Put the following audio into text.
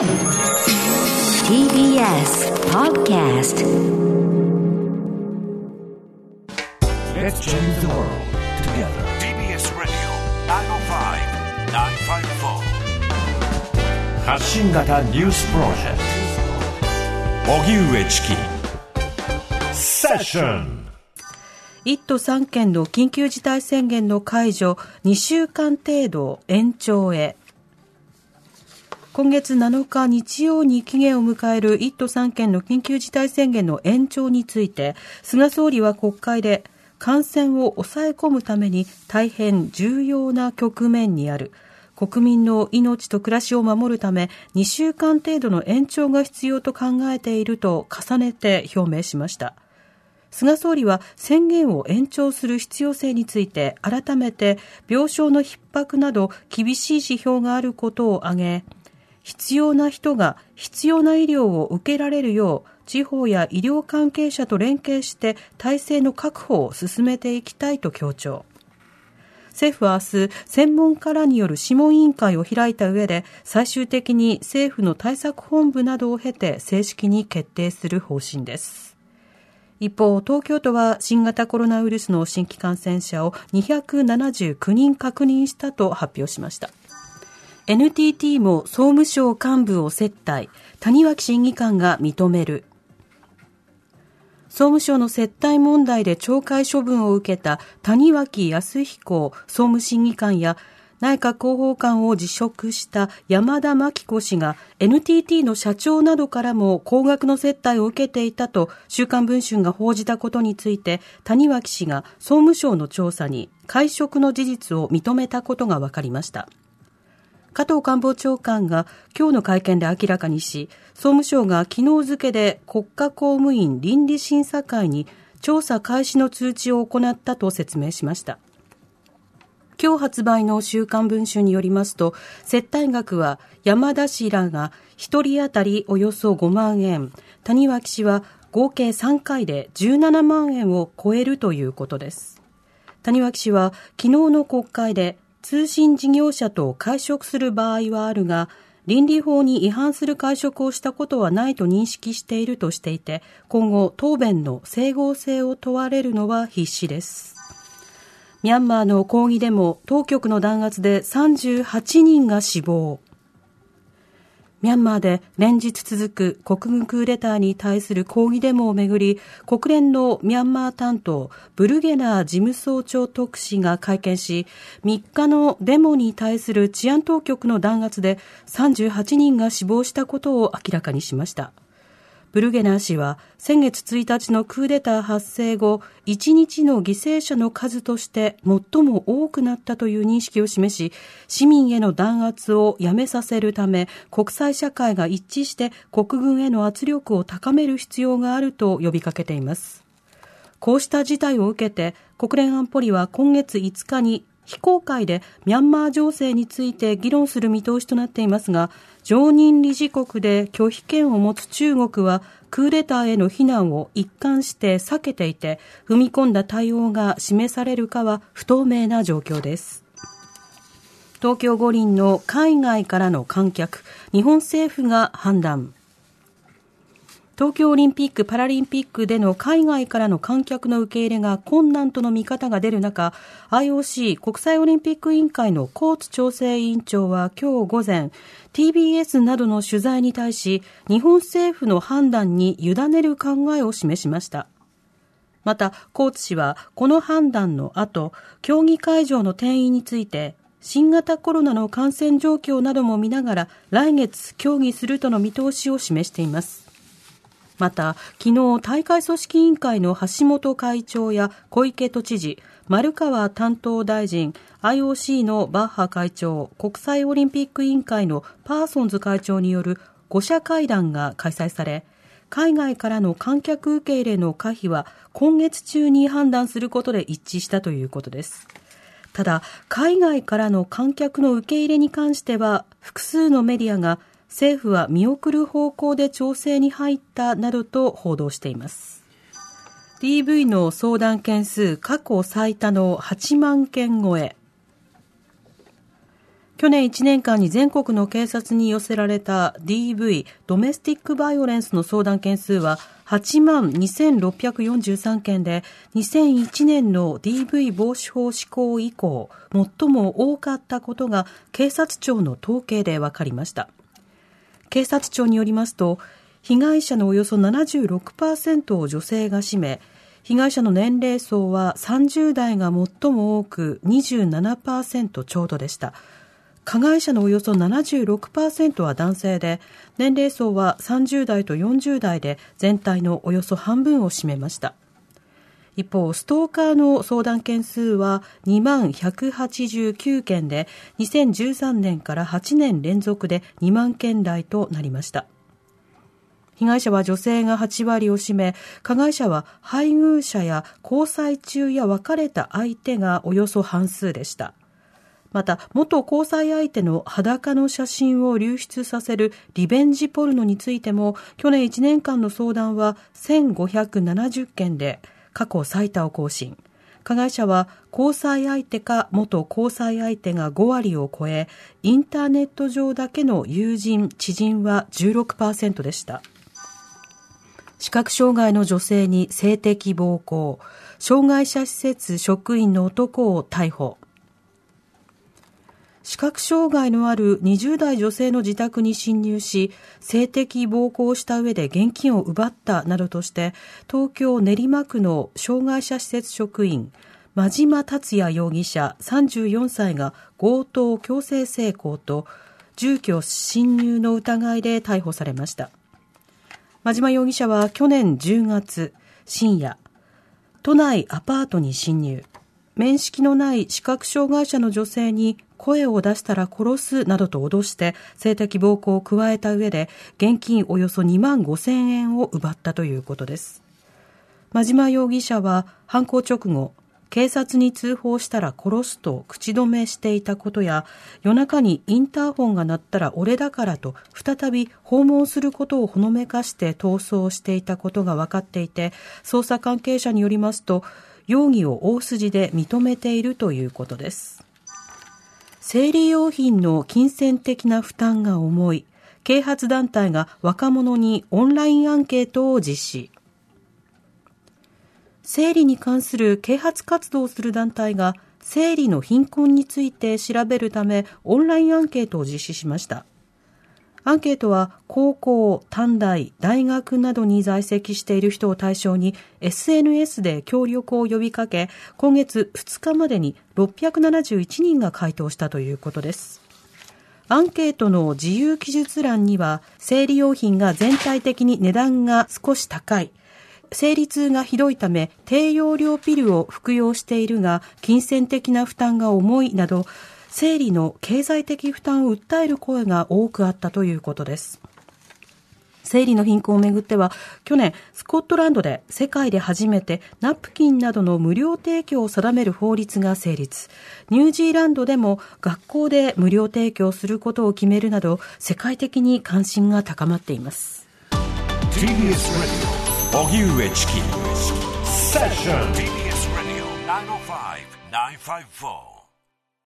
TBS Podcast Let's change the world together. TBS Radio 905-954発信型ニュースプロジェクト荻上チキセッション1都3県の緊急事態宣言の解除2週間程度延長へ今月7日日曜に期限を迎える1都3県の緊急事態宣言の延長について菅総理は国会で感染を抑え込むために大変重要な局面にある。国民の命と暮らしを守るため2週間程度の延長が必要と考えていると重ねて表明しました。菅総理は宣言を延長する必要性について改めて病床の逼迫など厳しい指標があることを挙げ必要な人が必要な医療を受けられるよう地方や医療関係者と連携して体制の確保を進めていきたいと強調政府は明日、専門家らによる諮問委員会を開いた上で、最終的に政府の対策本部などを経て正式に決定する方針です。一方、東京都は新型コロナウイルスの新規感染者を279人確認したと発表しました。NTT も総務省幹部を接待、谷脇審議官が認める。総務省の接待問題で懲戒処分を受けた谷脇康彦総務審議官や内閣広報官を辞職した山田真紀子氏が NTT の社長などからも高額の接待を受けていたと週刊文春が報じたことについて谷脇氏が総務省の調査に会食の事実を認めたことが分かりました。加藤官房長官が今日の会見で明らかにし、総務省が昨日付で国家公務員倫理審査会に調査開始の通知を行ったと説明しました。今日発売の週刊文春によりますと、接待額は山田氏らが1人当たりおよそ5万円、谷脇氏は合計3回で17万円を超えるということです。谷脇氏は昨日の国会で通信事業者と会食する場合はあるが、倫理法に違反する会食をしたことはないと認識しているとしていて、今後答弁の整合性を問われるのは必至です。ミャンマーの抗議でも、当局の弾圧で38人が死亡。ミャンマーで連日続く国軍クーデターに対する抗議デモをめぐり、国連のミャンマー担当、ブルゲナー事務総長特使が会見し、3日のデモに対する治安当局の弾圧で38人が死亡したことを明らかにしました。ブルゲナー氏は先月1日のクーデター発生後、1日の犠牲者の数として最も多くなったという認識を示し、市民への弾圧をやめさせるため、国際社会が一致して国軍への圧力を高める必要があると呼びかけています。こうした事態を受けて、国連安保理は今月5日に非公開でミャンマー情勢について議論する見通しとなっていますが、常任理事国で拒否権を持つ中国はクーデターへの非難を一貫して避けていて、踏み込んだ対応が示されるかは不透明な状況です。東京五輪の海外からの観客、日本政府が判断。東京オリンピック・パラリンピックでの海外からの観客の受け入れが困難との見方が出る中、IOC 国際オリンピック委員会のコーツ調整委員長は今日午前、TBS などの取材に対し、日本政府の判断に委ねる考えを示しました。また、コーツ氏は、この判断の後、競技会場の定員について、新型コロナの感染状況なども見ながら、来月協議するとの見通しを示しています。また、昨日、大会組織委員会の橋本会長や小池都知事、丸川担当大臣、IOC のバッハ会長、国際オリンピック委員会のパーソンズ会長による5者会談が開催され、海外からの観客受け入れの可否は今月中に判断することで一致したということです。ただ、海外からの観客の受け入れに関しては、複数のメディアが政府は見送る方向で調整に入ったなどと報道しています。DV の相談件数過去最多の8万件超え。去年1年間に全国の警察に寄せられた DV、ドメスティックバイオレンスの相談件数は8万2643件で、2001年の DV 防止法施行以降、最も多かったことが警察庁の統計で分かりました。警察庁によりますと、被害者のおよそ76%を女性が占め、被害者の年齢層は30代が最も多く27%ちょうどでした。加害者のおよそ76%は男性で、年齢層は30代と40代で全体のおよそ半分を占めました。一方、ストーカーの相談件数は2万189件で、2013年から8年連続で2万件台となりました。被害者は女性が8割を占め、加害者は配偶者や交際中や別れた相手がおよそ半数でした。また、元交際相手の裸の写真を流出させるリベンジポルノについても、去年1年間の相談は1570件で、過去最多を更新。加害者は交際相手か元交際相手が5割を超え、インターネット上だけの友人、知人は16%でした。視覚障害の女性に性的暴行、障害者施設職員の男を逮捕。視覚障害のある20代女性の自宅に侵入し、性的暴行をした上で現金を奪ったなどとして、東京練馬区の障害者施設職員、真島達也容疑者34歳が強盗強制性交と住居侵入の疑いで逮捕されました。真島容疑者は去年10月深夜、都内アパートに侵入。面識のない視覚障害者の女性に声を出したら殺すなどと脅して性的暴行を加えた上で現金およそ2万5千円を奪ったということです。真島容疑者は犯行直後、警察に通報したら殺すと口止めしていたことや夜中にインターホンが鳴ったら俺だからと再び訪問することをほのめかして逃走していたことが分かっていて捜査関係者によりますと容疑を大筋で認めているということです。生理用品の金銭的な負担が重い、啓発団体が若者にオンラインアンケートを実施。生理に関する啓発活動をする団体が生理の貧困について調べるためオンラインアンケートを実施しました。アンケートは高校、短大、大学などに在籍している人を対象に SNS で協力を呼びかけ、今月2日までに671人が回答したということです。アンケートの自由記述欄には、生理用品が全体的に値段が少し高い、生理痛がひどいため低用量ピルを服用しているが金銭的な負担が重いなど生理の経済的負担を訴える声が多くあったということです。生理の貧困をめぐっては、去年、スコットランドで世界で初めてナプキンなどの無料提供を定める法律が成立。ニュージーランドでも学校で無料提供することを決めるなど、世界的に関心が高まっています。